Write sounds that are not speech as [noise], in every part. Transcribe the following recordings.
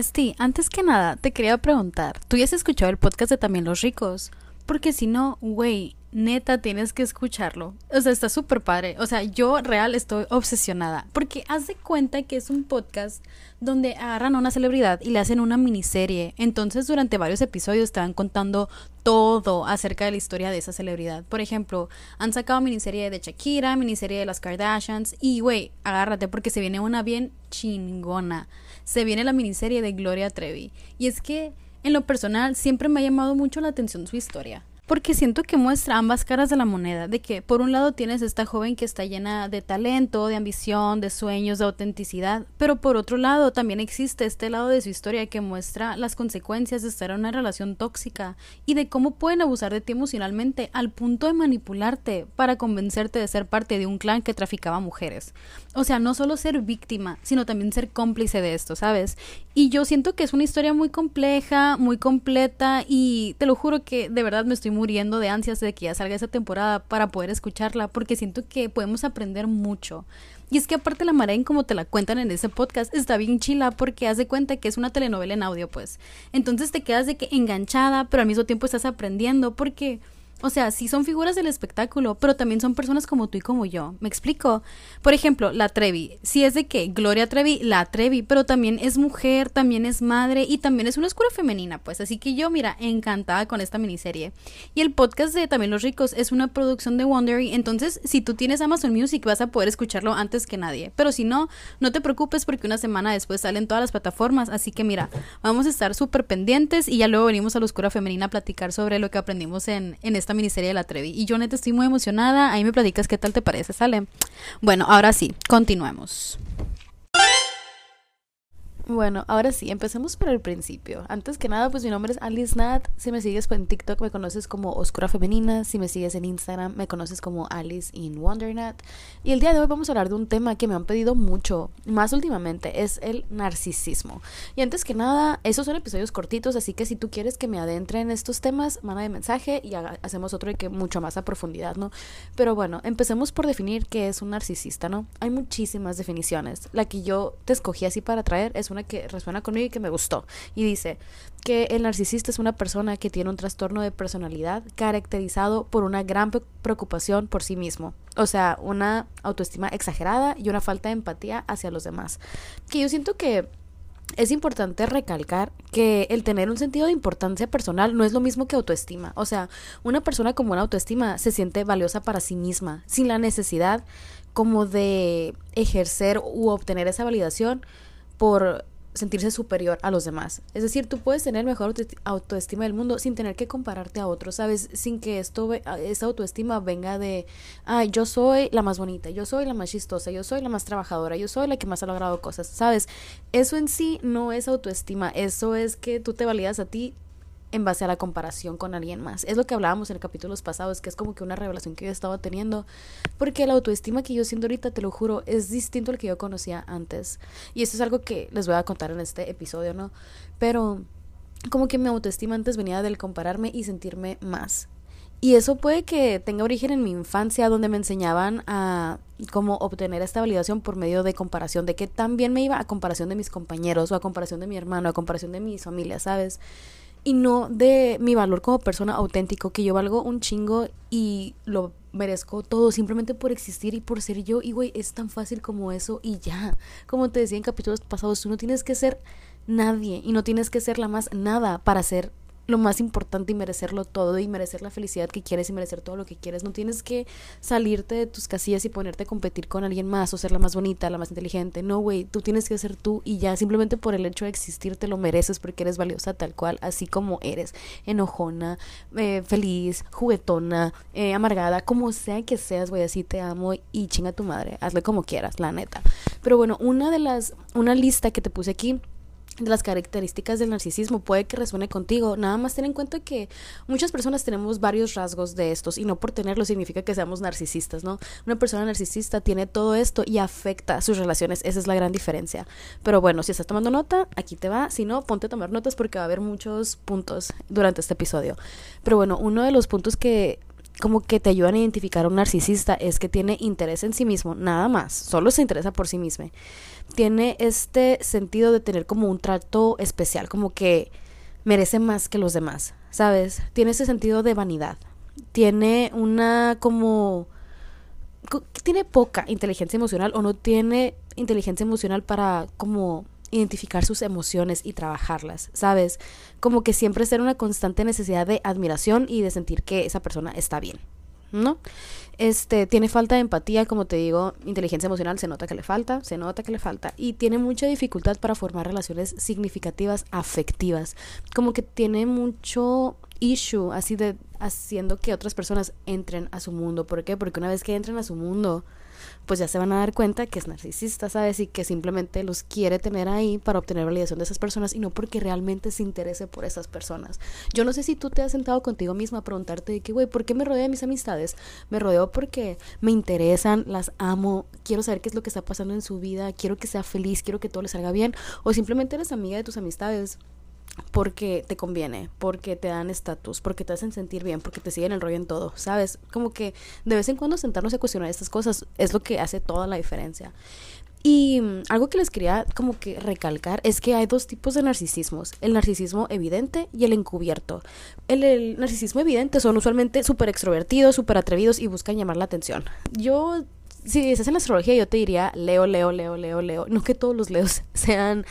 Besti, antes que nada, te quería preguntar, ¿tú ya has escuchado el podcast de También los ricos? Porque si no, güey, neta tienes que escucharlo. O sea, está súper padre. O sea, yo real estoy obsesionada. Porque haz de cuenta que es un podcast donde agarran a una celebridad y le hacen una miniserie. Entonces, durante varios episodios estaban contando todo acerca de la historia de esa celebridad. Por ejemplo, han sacado miniserie de Shakira, miniserie de las Kardashians. Y, güey, agárrate porque se viene una bien chingona. Se viene la miniserie de Gloria Trevi. Y es que en lo personal, siempre me ha llamado mucho la atención su historia porque siento que muestra ambas caras de la moneda, de que por un lado tienes esta joven que está llena de talento, de ambición, de sueños, de autenticidad, pero por otro lado también existe este lado de su historia que muestra las consecuencias de estar en una relación tóxica y de cómo pueden abusar de ti emocionalmente al punto de manipularte para convencerte de ser parte de un clan que traficaba mujeres. O sea, no solo ser víctima, sino también ser cómplice de esto, ¿sabes? Y yo siento que es una historia muy compleja, muy completa y te lo juro que de verdad me estoy muriendo de ansias de que ya salga esa temporada para poder escucharla porque siento que podemos aprender mucho. Y es que aparte la marea como te la cuentan en ese podcast está bien chila porque haz de cuenta que es una telenovela en audio pues. Entonces te quedas de que enganchada pero al mismo tiempo estás aprendiendo porque o sea, sí son figuras del espectáculo, pero también son personas como tú y como yo. ¿Me explico? Por ejemplo, la Trevi. Si es de que Gloria Trevi, la Trevi, pero también es mujer, también es madre y también es una oscura femenina, pues. Así que yo, mira, encantada con esta miniserie. Y el podcast de También los ricos es una producción de Wondery, entonces si tú tienes Amazon Music vas a poder escucharlo antes que nadie. Pero si no, no te preocupes porque una semana después salen todas las plataformas, así que mira, vamos a estar súper pendientes y ya luego venimos a la oscura femenina a platicar sobre lo que aprendimos en, en esta miniserie de la Trevi. Y yo neta estoy muy emocionada. Ahí me platicas qué tal te parece, ¿sale? Bueno, ahora sí, continuemos. Bueno, ahora sí, empecemos por el principio. Antes que nada, pues mi nombre es Alice Nat. Si me sigues en TikTok, me conoces como Oscura Femenina. Si me sigues en Instagram, me conoces como Alice in Wondernat. Y el día de hoy vamos a hablar de un tema que me han pedido mucho, más últimamente, es el narcisismo. Y antes que nada, esos son episodios cortitos, así que si tú quieres que me adentre en estos temas, manda de mensaje y hacemos otro que mucho más a profundidad, ¿no? Pero bueno, empecemos por definir qué es un narcisista, ¿no? Hay muchísimas definiciones. La que yo te escogí así para traer es una que resuena conmigo y que me gustó. Y dice que el narcisista es una persona que tiene un trastorno de personalidad caracterizado por una gran preocupación por sí mismo. O sea, una autoestima exagerada y una falta de empatía hacia los demás. Que yo siento que es importante recalcar que el tener un sentido de importancia personal no es lo mismo que autoestima. O sea, una persona con buena autoestima se siente valiosa para sí misma, sin la necesidad como de ejercer u obtener esa validación por sentirse superior a los demás. Es decir, tú puedes tener mejor autoestima del mundo sin tener que compararte a otros, ¿sabes? Sin que esto, esa autoestima venga de, ay, yo soy la más bonita, yo soy la más chistosa, yo soy la más trabajadora, yo soy la que más ha logrado cosas, ¿sabes? Eso en sí no es autoestima, eso es que tú te validas a ti en base a la comparación con alguien más. Es lo que hablábamos en capítulos pasados, que es como que una revelación que yo estaba teniendo, porque la autoestima que yo siento ahorita, te lo juro, es distinto al que yo conocía antes. Y esto es algo que les voy a contar en este episodio, ¿no? Pero como que mi autoestima antes venía del compararme y sentirme más. Y eso puede que tenga origen en mi infancia, donde me enseñaban a cómo obtener esta validación por medio de comparación, de que también me iba a comparación de mis compañeros, o a comparación de mi hermano, a comparación de mis familias, ¿sabes? Y no de mi valor como persona auténtico, que yo valgo un chingo y lo merezco todo simplemente por existir y por ser yo. Y güey, es tan fácil como eso y ya. Como te decía en capítulos pasados, tú no tienes que ser nadie y no tienes que ser la más nada para ser lo más importante y merecerlo todo y merecer la felicidad que quieres y merecer todo lo que quieres. No tienes que salirte de tus casillas y ponerte a competir con alguien más o ser la más bonita, la más inteligente. No, güey, tú tienes que ser tú y ya simplemente por el hecho de existir te lo mereces porque eres valiosa tal cual, así como eres. Enojona, eh, feliz, juguetona, eh, amargada, como sea que seas, güey, así te amo y chinga tu madre. Hazle como quieras, la neta. Pero bueno, una de las, una lista que te puse aquí de las características del narcisismo puede que resuene contigo. Nada más ten en cuenta que muchas personas tenemos varios rasgos de estos y no por tenerlo significa que seamos narcisistas, ¿no? Una persona narcisista tiene todo esto y afecta sus relaciones. Esa es la gran diferencia. Pero bueno, si estás tomando nota, aquí te va. Si no, ponte a tomar notas porque va a haber muchos puntos durante este episodio. Pero bueno, uno de los puntos que como que te ayudan a identificar a un narcisista es que tiene interés en sí mismo, nada más, solo se interesa por sí mismo. Tiene este sentido de tener como un trato especial, como que merece más que los demás, ¿sabes? Tiene ese sentido de vanidad. Tiene una como tiene poca inteligencia emocional o no tiene inteligencia emocional para como identificar sus emociones y trabajarlas, ¿sabes? Como que siempre ser una constante necesidad de admiración y de sentir que esa persona está bien, ¿no? Este, tiene falta de empatía, como te digo, inteligencia emocional se nota que le falta, se nota que le falta y tiene mucha dificultad para formar relaciones significativas afectivas, como que tiene mucho issue así de haciendo que otras personas entren a su mundo, ¿por qué? Porque una vez que entren a su mundo, pues ya se van a dar cuenta que es narcisista, ¿sabes? Y que simplemente los quiere tener ahí para obtener validación de esas personas y no porque realmente se interese por esas personas. Yo no sé si tú te has sentado contigo misma a preguntarte de que, güey, ¿por qué me rodeo de mis amistades? Me rodeo porque me interesan, las amo, quiero saber qué es lo que está pasando en su vida, quiero que sea feliz, quiero que todo le salga bien, o simplemente eres amiga de tus amistades porque te conviene, porque te dan estatus, porque te hacen sentir bien, porque te siguen el rollo en todo, ¿sabes? Como que de vez en cuando sentarnos a cuestionar estas cosas es lo que hace toda la diferencia. Y mm, algo que les quería como que recalcar es que hay dos tipos de narcisismos, el narcisismo evidente y el encubierto. El, narcisismo evidente son usualmente súper extrovertidos, súper atrevidos y buscan llamar la atención. Yo, si estás en la astrología, yo te diría Leo, Leo, Leo, Leo, Leo. No que todos los Leos [laughs] sean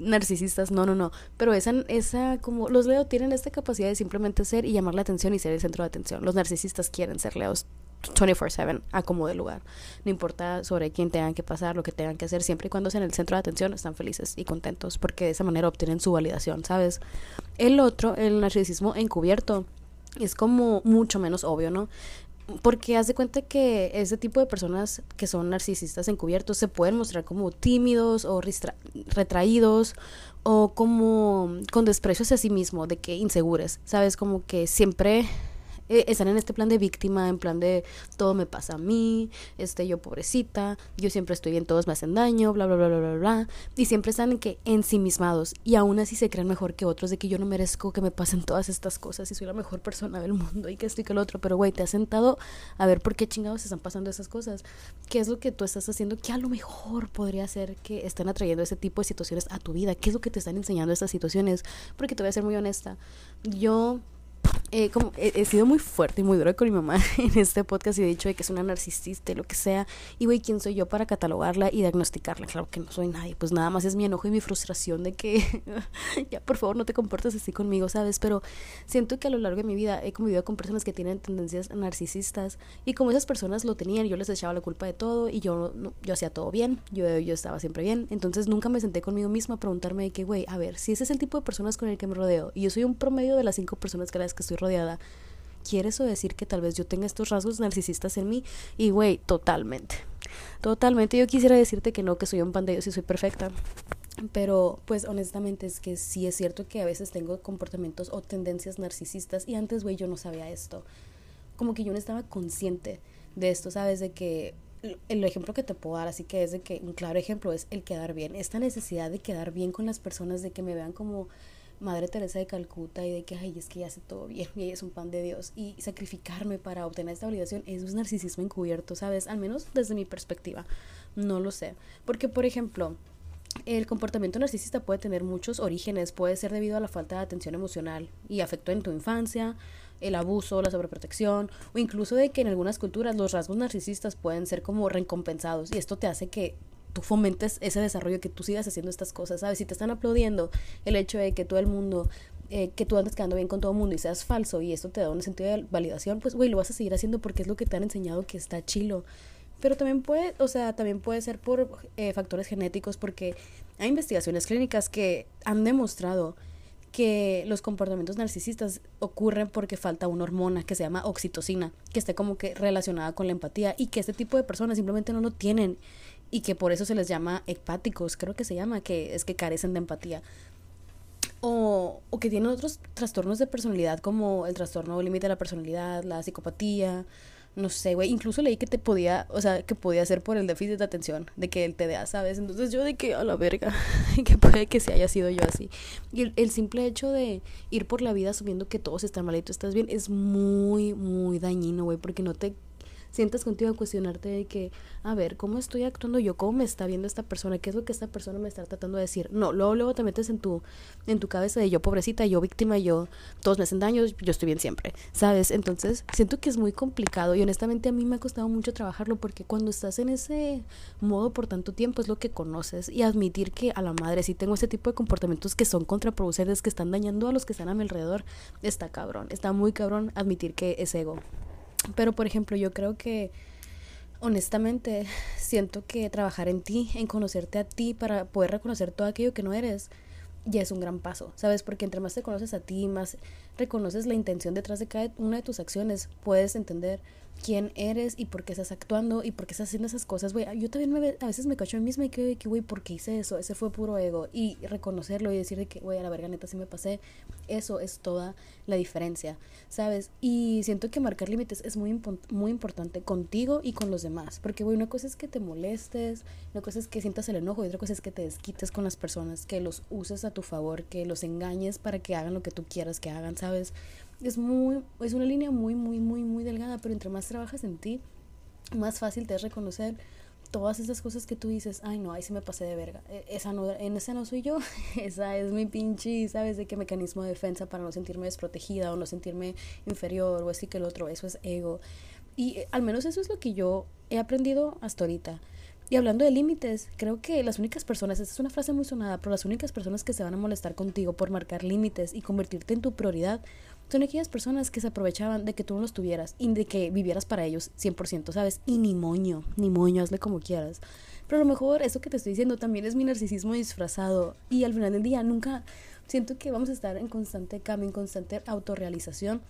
narcisistas, no, no, no. Pero esa, esa, como los Leo tienen esta capacidad de simplemente ser y llamar la atención y ser el centro de atención. Los narcisistas quieren ser Leos 24/7 a como de lugar. No importa sobre quién tengan que pasar, lo que tengan que hacer, siempre y cuando sean el centro de atención están felices y contentos porque de esa manera obtienen su validación, ¿sabes? El otro, el narcisismo encubierto, es como mucho menos obvio, ¿no? Porque haz de cuenta que ese tipo de personas que son narcisistas encubiertos se pueden mostrar como tímidos o retraídos o como con desprecio hacia sí mismo, de que insegures, ¿sabes? Como que siempre eh, están en este plan de víctima, en plan de todo me pasa a mí, este yo pobrecita, yo siempre estoy bien, todos me hacen daño, bla bla bla bla bla bla, y siempre están en que ensimismados. Y aún así se creen mejor que otros de que yo no merezco que me pasen todas estas cosas y soy la mejor persona del mundo y que estoy que el otro, pero güey, te has sentado a ver por qué chingados están pasando esas cosas, qué es lo que tú estás haciendo que a lo mejor podría ser que estén atrayendo ese tipo de situaciones a tu vida, qué es lo que te están enseñando estas situaciones, porque te voy a ser muy honesta, yo eh, como he, sido muy fuerte y muy dura con mi mamá [laughs] en este podcast y he dicho de que es una narcisista lo que sea. Y güey, ¿quién soy yo para catalogarla y diagnosticarla? Claro que no soy nadie, pues nada más es mi enojo y mi frustración de que [laughs] ya por favor no te comportes así conmigo, ¿sabes? Pero siento que a lo largo de mi vida he convivido con personas que tienen tendencias narcisistas y como esas personas lo tenían, yo les echaba la culpa de todo y yo, yo hacía todo bien, yo, yo estaba siempre bien. Entonces nunca me senté conmigo misma a preguntarme de que, güey, a ver, si ese es el tipo de personas con el que me rodeo y yo soy un promedio de las cinco personas que las que estoy rodeada, ¿quiere eso decir que tal vez yo tenga estos rasgos narcisistas en mí? Y güey, totalmente. Totalmente. Yo quisiera decirte que no, que soy un pan y soy perfecta. Pero pues honestamente es que sí es cierto que a veces tengo comportamientos o tendencias narcisistas y antes, güey, yo no sabía esto. Como que yo no estaba consciente de esto, ¿sabes? De que el ejemplo que te puedo dar, así que es de que un claro ejemplo es el quedar bien. Esta necesidad de quedar bien con las personas, de que me vean como Madre Teresa de Calcuta y de que, ay, es que ya hace todo bien [laughs] y ella es un pan de Dios y sacrificarme para obtener esta validación es un narcisismo encubierto, ¿sabes? Al menos desde mi perspectiva, no lo sé. Porque, por ejemplo, el comportamiento narcisista puede tener muchos orígenes, puede ser debido a la falta de atención emocional y afecto en tu infancia, el abuso, la sobreprotección o incluso de que en algunas culturas los rasgos narcisistas pueden ser como recompensados y esto te hace que tú fomentes ese desarrollo, que tú sigas haciendo estas cosas, ¿sabes? Si te están aplaudiendo el hecho de que todo el mundo, eh, que tú andes quedando bien con todo el mundo y seas falso y esto te da un sentido de validación, pues, güey, lo vas a seguir haciendo porque es lo que te han enseñado que está chilo. Pero también puede, o sea, también puede ser por eh, factores genéticos porque hay investigaciones clínicas que han demostrado que los comportamientos narcisistas ocurren porque falta una hormona que se llama oxitocina, que esté como que relacionada con la empatía y que este tipo de personas simplemente no lo tienen y que por eso se les llama hepáticos, creo que se llama, que es que carecen de empatía. O, o que tienen otros trastornos de personalidad como el trastorno límite de la personalidad, la psicopatía, no sé, güey, incluso leí que te podía, o sea, que podía ser por el déficit de atención, de que el TDA, ¿sabes? Entonces yo de que a la verga, [laughs] que puede que se haya sido yo así. Y el, el, simple hecho de ir por la vida asumiendo que todos están mal y tú estás bien es muy, muy dañino, güey, porque no te sientas contigo a cuestionarte de que, a ver, ¿cómo estoy actuando yo? ¿Cómo me está viendo esta persona? ¿Qué es lo que esta persona me está tratando de decir? No, luego, luego te metes en tu, en tu cabeza de yo pobrecita, yo víctima, yo, todos me hacen daño, yo estoy bien siempre, ¿sabes? Entonces, siento que es muy complicado y honestamente a mí me ha costado mucho trabajarlo porque cuando estás en ese modo por tanto tiempo es lo que conoces y admitir que a la madre si tengo ese tipo de comportamientos que son contraproducentes, que están dañando a los que están a mi alrededor, está cabrón, está muy cabrón admitir que es ego. Pero, por ejemplo, yo creo que, honestamente, [laughs] siento que trabajar en ti, en conocerte a ti para poder reconocer todo aquello que no eres, ya es un gran paso, ¿sabes? Porque entre más te conoces a ti, más reconoces la intención detrás de cada una de tus acciones, puedes entender quién eres y por qué estás actuando y por qué estás haciendo esas cosas, güey. Yo también me, a veces me cacho a mí misma y que, güey, ¿por qué hice eso? Ese fue puro ego. Y reconocerlo y decir que, güey, a la verga neta sí me pasé, eso es toda la diferencia, ¿sabes? Y siento que marcar límites es muy, muy importante contigo y con los demás. Porque, güey, una cosa es que te molestes, una cosa es que sientas el enojo y otra cosa es que te desquites con las personas, que los uses a tu favor, que los engañes para que hagan lo que tú quieras que hagan, ¿sabes? Es muy, es una línea muy, muy, muy, muy delgada, pero entre más trabajas en ti, más fácil te es reconocer todas esas cosas que tú dices, ay no, ahí sí me pasé de verga, e, esa no, en esa no soy yo, [laughs] esa es mi pinche, ¿sabes de qué mecanismo de defensa para no sentirme desprotegida o no sentirme inferior o así que el otro, eso es ego. Y eh, al menos eso es lo que yo he aprendido hasta ahorita. Y hablando de límites, creo que las únicas personas, esta es una frase muy sonada, pero las únicas personas que se van a molestar contigo por marcar límites y convertirte en tu prioridad son aquellas personas que se aprovechaban de que tú no los tuvieras y de que vivieras para ellos 100%, ¿sabes? Y ni moño, ni moño, hazle como quieras. Pero a lo mejor eso que te estoy diciendo también es mi narcisismo disfrazado y al final del día nunca siento que vamos a estar en constante cambio, en constante autorrealización.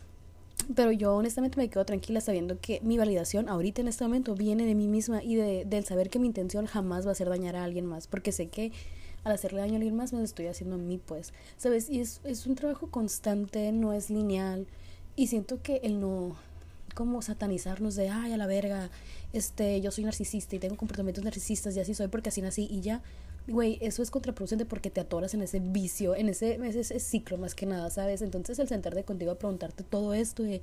Pero yo honestamente me quedo tranquila sabiendo que mi validación ahorita en este momento viene de mí misma y de, del saber que mi intención jamás va a ser dañar a alguien más, porque sé que al hacerle daño a alguien más me lo estoy haciendo a mí, pues, ¿sabes? Y es, es un trabajo constante, no es lineal. Y siento que el no como satanizarnos de, ay, a la verga, este, yo soy narcisista y tengo comportamientos narcisistas y así soy porque así nací y ya, güey, eso es contraproducente porque te atoras en ese vicio, en ese, ese, ciclo más que nada, ¿sabes? Entonces el sentarte contigo a preguntarte todo esto de,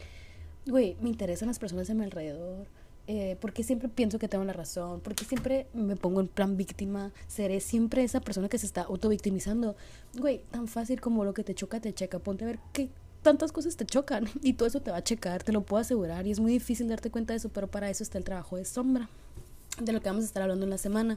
güey, me interesan las personas a mi alrededor, eh, porque siempre pienso que tengo la razón, porque siempre me pongo en plan víctima, seré siempre esa persona que se está autovictimizando. Güey, tan fácil como lo que te choca, te checa. Ponte a ver qué tantas cosas te chocan [laughs] y todo eso te va a checar, te lo puedo asegurar y es muy difícil darte cuenta de eso, pero para eso está el trabajo de sombra, de lo que vamos a estar hablando en la semana.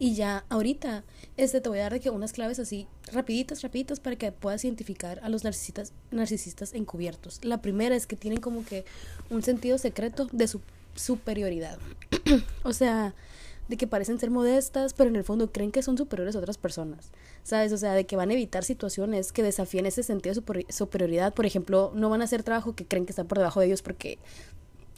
Y ya ahorita, este te voy a dar de que unas claves así rapiditas, rapiditas para que puedas identificar a los narcisistas, narcisistas encubiertos. La primera es que tienen como que un sentido secreto de su superioridad. [clears throat] o sea, de que parecen ser modestas, pero en el fondo creen que son superiores a otras personas. ¿Sabes? O sea, de que van a evitar situaciones que desafíen ese sentido de superioridad. Por ejemplo, no van a hacer trabajo que creen que está por debajo de ellos porque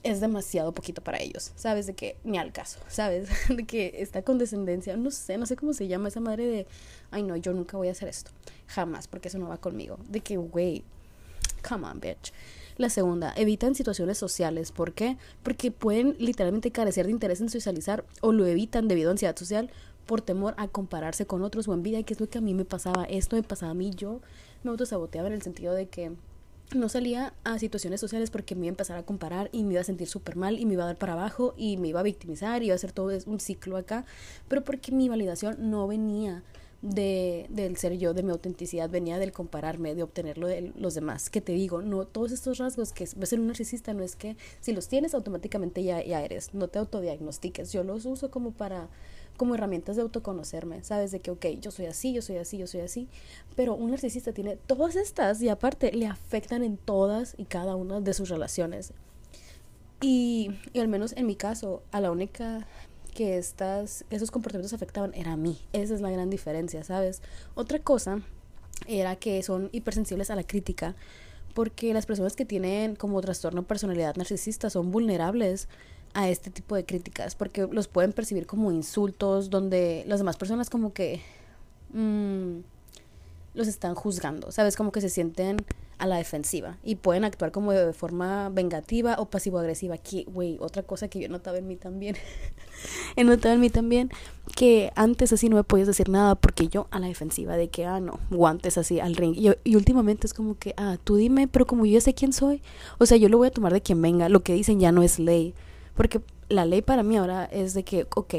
es demasiado poquito para ellos. ¿Sabes? De que ni al caso. ¿Sabes? [laughs] De que esta condescendencia, no sé, no sé cómo se llama esa madre de, ay no, yo nunca voy a hacer esto. Jamás, porque eso no va conmigo. De que, güey, come on, bitch. La segunda, evitan situaciones sociales. ¿Por qué? Porque pueden literalmente carecer de interés en socializar o lo evitan debido a ansiedad social por temor a compararse con otros o envidia, que es lo que a mí me pasaba. Esto me pasaba a mí. Yo me autosaboteaba en el sentido de que no salía a situaciones sociales porque me iba a empezar a comparar y me iba a sentir súper mal y me iba a dar para abajo y me iba a victimizar y iba a hacer todo un ciclo acá, pero porque mi validación no venía de, del ser yo, de mi autenticidad, venía del compararme, de obtenerlo de los demás. Que te digo, no, todos estos rasgos que ves ser un narcisista no es que si los tienes automáticamente ya, ya eres, no te autodiagnostiques. Yo los uso como para como herramientas de autoconocerme, ¿sabes? De que, ok, yo soy así, yo soy así, yo soy así, pero un narcisista tiene todas estas y aparte le afectan en todas y cada una de sus relaciones. Y al menos en mi caso, a la única que estas, esos comportamientos afectaban era a mí. Esa es la gran diferencia, ¿sabes? Otra cosa era que son hipersensibles a la crítica, porque las personas que tienen como trastorno personalidad narcisista son vulnerables a este tipo de críticas, porque los pueden percibir como insultos, donde las demás personas como que... Mmm, los están juzgando, ¿sabes? Como que se sienten a la defensiva y pueden actuar como de forma vengativa o pasivo-agresiva. Que, güey, otra cosa que yo notaba en mí también, [laughs] he notado en mí también, que antes así no me podías decir nada porque yo a la defensiva de que, ah, no, guantes así al ring. Y, y últimamente es como que, ah, tú dime, pero como yo sé quién soy, o sea, yo lo voy a tomar de quien venga, lo que dicen ya no es ley. Porque la ley para mí ahora es de que, ok,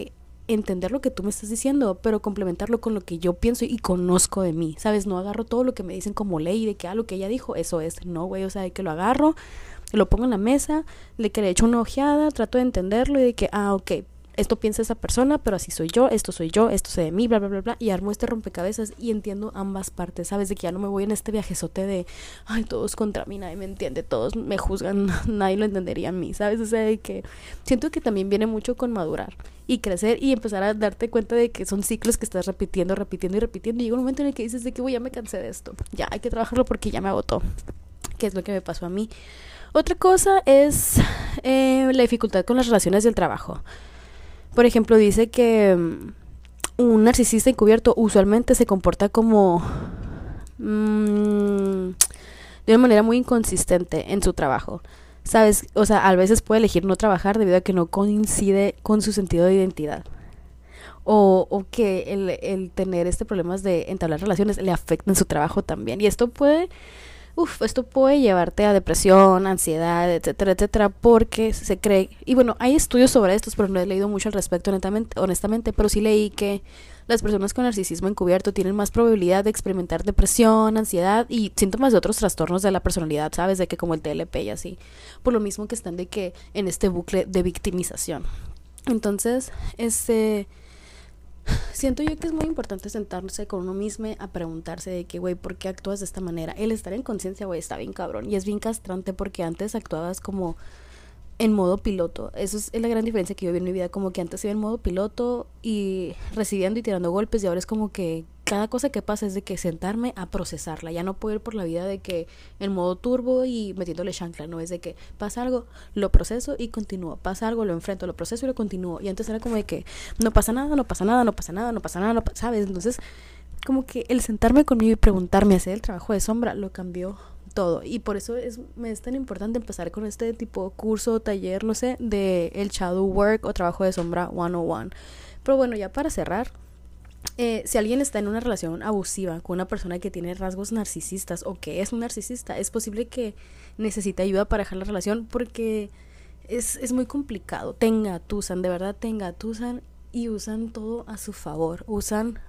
entender lo que tú me estás diciendo, pero complementarlo con lo que yo pienso y conozco de mí, ¿sabes? No agarro todo lo que me dicen como ley de que, ah, lo que ella dijo, eso es, no, güey, o sea, de que lo agarro, lo pongo en la mesa, de que le echo una ojeada, trato de entenderlo y de que, ah, ok, esto piensa esa persona, pero así soy yo, esto soy yo, esto sé de mí, bla, bla, bla, bla, y armo este rompecabezas y entiendo ambas partes, ¿sabes? De que ya no me voy en este viajezote de, ay, todos contra mí, nadie me entiende, todos me juzgan, [laughs] nadie lo entendería a mí, ¿sabes? O sea, de que siento que también viene mucho con madurar y crecer y empezar a darte cuenta de que son ciclos que estás repitiendo, repitiendo y repitiendo, y llega un momento en el que dices de que, voy, ya me cansé de esto, ya hay que trabajarlo porque ya me agotó, que es lo que me pasó a mí. Otra cosa es eh, la dificultad con las relaciones del trabajo. Por ejemplo, dice que mm, un narcisista encubierto usualmente se comporta como mm, de una manera muy inconsistente en su trabajo. ¿Sabes? O sea, a veces puede elegir no trabajar debido a que no coincide con su sentido de identidad. O, o que el, el tener este problemas de entablar relaciones le afecta en su trabajo también. Y esto puede Uf, esto puede llevarte a depresión, ansiedad, etcétera, etcétera, porque se cree, y bueno, hay estudios sobre estos, pero no he leído mucho al respecto honestamente, honestamente, pero sí leí que las personas con narcisismo encubierto tienen más probabilidad de experimentar depresión, ansiedad y síntomas de otros trastornos de la personalidad, ¿sabes? De que como el TLP y así, por lo mismo que están de que en este bucle de victimización. Entonces, este Siento yo que es muy importante sentarse con uno mismo a preguntarse de que, güey, ¿por qué actúas de esta manera? El estar en conciencia, güey, está bien cabrón. Y es bien castrante porque antes actuabas como en modo piloto. Eso es la gran diferencia que yo vi en mi vida. Como que antes iba en modo piloto y recibiendo y tirando golpes y ahora es como que cada cosa que pasa es de que sentarme a procesarla. Ya no puedo ir por la vida de que en modo turbo y metiéndole chancla. No es de que pasa algo, lo proceso y continúo. Pasa algo, lo enfrento, lo proceso y lo continúo. Y antes era como de que no pasa nada, no pasa nada, no pasa nada, no pasa nada, no ¿sabes? Entonces, como que el sentarme conmigo y preguntarme, hacer el trabajo de sombra, lo cambió todo. Y por eso es, me es tan importante empezar con este tipo de curso, taller, no sé, de el shadow work o trabajo de sombra 101. Pero bueno, ya para cerrar, eh, si alguien está en una relación abusiva con una persona que tiene rasgos narcisistas o que es un narcisista, es posible que necesite ayuda para dejar la relación porque es, es muy complicado. Tenga, tusan, de verdad tenga, tusan y usan todo a su favor. Usan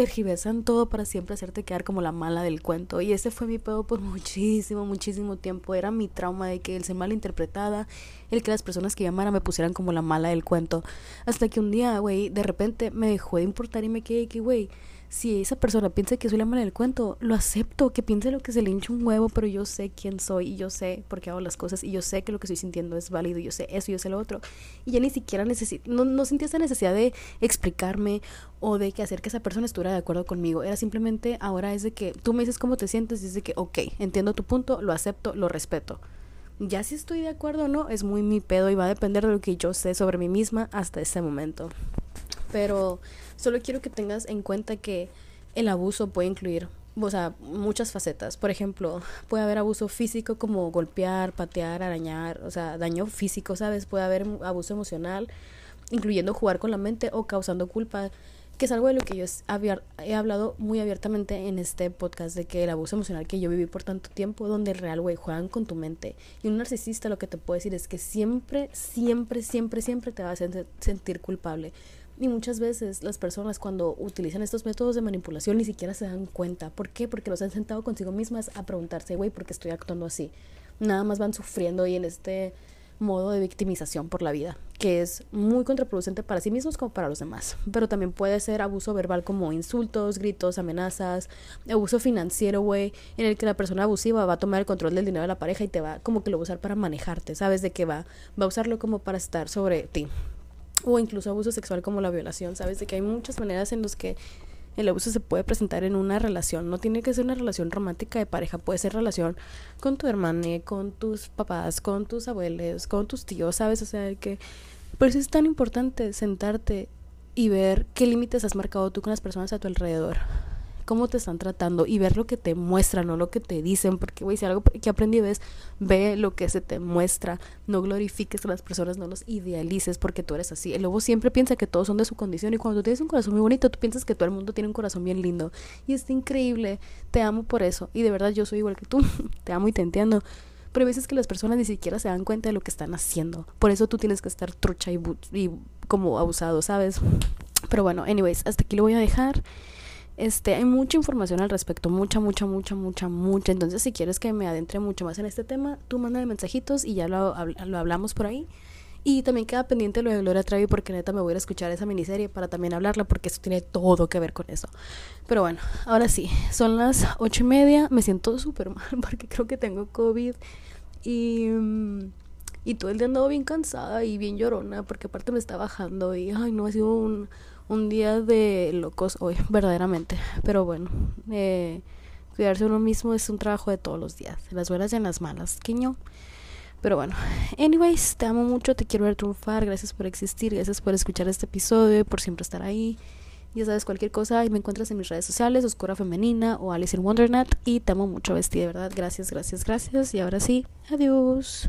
tergiversan todo para siempre hacerte quedar como la mala del cuento. Y ese fue mi pedo por [laughs] muchísimo, muchísimo tiempo. Era mi trauma de que el ser mal interpretada, el que las personas que llamara me pusieran como la mala del cuento. Hasta que un día, güey, de repente me dejó de importar y me quedé que, güey, si esa persona piensa que soy la mala del cuento, lo acepto, que piense lo que se le hincha un huevo, pero yo sé quién soy y yo sé por qué hago las cosas y yo sé que lo que estoy sintiendo es válido y yo sé eso y yo sé lo otro. Y ya ni siquiera necesito, no, no sentí esa necesidad de explicarme o de que hacer que esa persona estuviera de acuerdo conmigo. Era simplemente ahora es de que tú me dices cómo te sientes y es de que, ok, entiendo tu punto, lo acepto, lo respeto. Ya si estoy de acuerdo o no, es muy mi pedo y va a depender de lo que yo sé sobre mí misma hasta ese momento. Pero Solo quiero que tengas en cuenta que el abuso puede incluir, o sea, muchas facetas. Por ejemplo, puede haber abuso físico como golpear, patear, arañar, o sea, daño físico, ¿sabes? Puede haber abuso emocional, incluyendo jugar con la mente o causando culpa, que es algo de lo que yo he hablado muy abiertamente en este podcast, de que el abuso emocional que yo viví por tanto tiempo, donde el real, güey, juegan con tu mente. Y un narcisista lo que te puede decir es que siempre, siempre, siempre, siempre te va a sentir culpable y muchas veces las personas cuando utilizan estos métodos de manipulación ni siquiera se dan cuenta. ¿Por qué? Porque los han sentado consigo mismas a preguntarse, güey, ¿por qué estoy actuando así? Nada más van sufriendo y en este modo de victimización por la vida, que es muy contraproducente para sí mismos como para los demás. Pero también puede ser abuso verbal como insultos, gritos, amenazas, abuso financiero, güey, en el que la persona abusiva va a tomar el control del dinero de la pareja y te va como que lo va a usar para manejarte, ¿sabes? De que va, va a usarlo como para estar sobre ti o incluso abuso sexual como la violación, ¿sabes? De que hay muchas maneras en las que el abuso se puede presentar en una relación. No tiene que ser una relación romántica de pareja, puede ser relación con tu hermana, con tus papás, con tus abuelos, con tus tíos, ¿sabes? O sea, que por eso es tan importante sentarte y ver qué límites has marcado tú con las personas a tu alrededor cómo te están tratando y ver lo que te muestran, no lo que te dicen, porque, güey, si algo que he aprendido es ve lo que se te muestra, no glorifiques a las personas, no los idealices porque tú eres así. El lobo siempre piensa que todos son de su condición y cuando tú tienes un corazón muy bonito, tú piensas que todo el mundo tiene un corazón bien lindo y está increíble, te amo por eso y de verdad yo soy igual que tú, [laughs] te amo y te entiendo. Pero a veces que las personas ni siquiera se dan cuenta de lo que están haciendo. Por eso tú tienes que estar trucha y, y como abusado, ¿sabes? Pero bueno, anyways, hasta aquí lo voy a dejar. Este, hay mucha información al respecto, mucha, mucha, mucha, mucha, mucha. Entonces, si quieres que me adentre mucho más en este tema, tú mándame mensajitos y ya lo, lo hablamos por ahí. Y también queda pendiente lo de Gloria Trevi porque neta me voy a escuchar esa miniserie para también hablarla porque eso tiene todo que ver con eso. Pero bueno, ahora sí, son las ocho y media, me siento súper mal [laughs] porque creo que tengo COVID y, mm, y todo el día ando bien cansada y bien llorona porque aparte me está bajando y ay no, ha sido un un día de locos hoy, [laughs] verdaderamente. Pero bueno, eh, cuidarse uno mismo es un trabajo de todos los días, las buenas y en las malas, quiño. Pero bueno, anyways, te amo mucho, te quiero ver triunfar, gracias por existir, gracias por escuchar este episodio, por siempre estar ahí. Ya sabes, cualquier cosa, y me encuentras en mis redes sociales, Oscura Femenina o Alice in Wondernet. Y te amo mucho, Besti, de verdad. Gracias, gracias, gracias. Y ahora sí, adiós.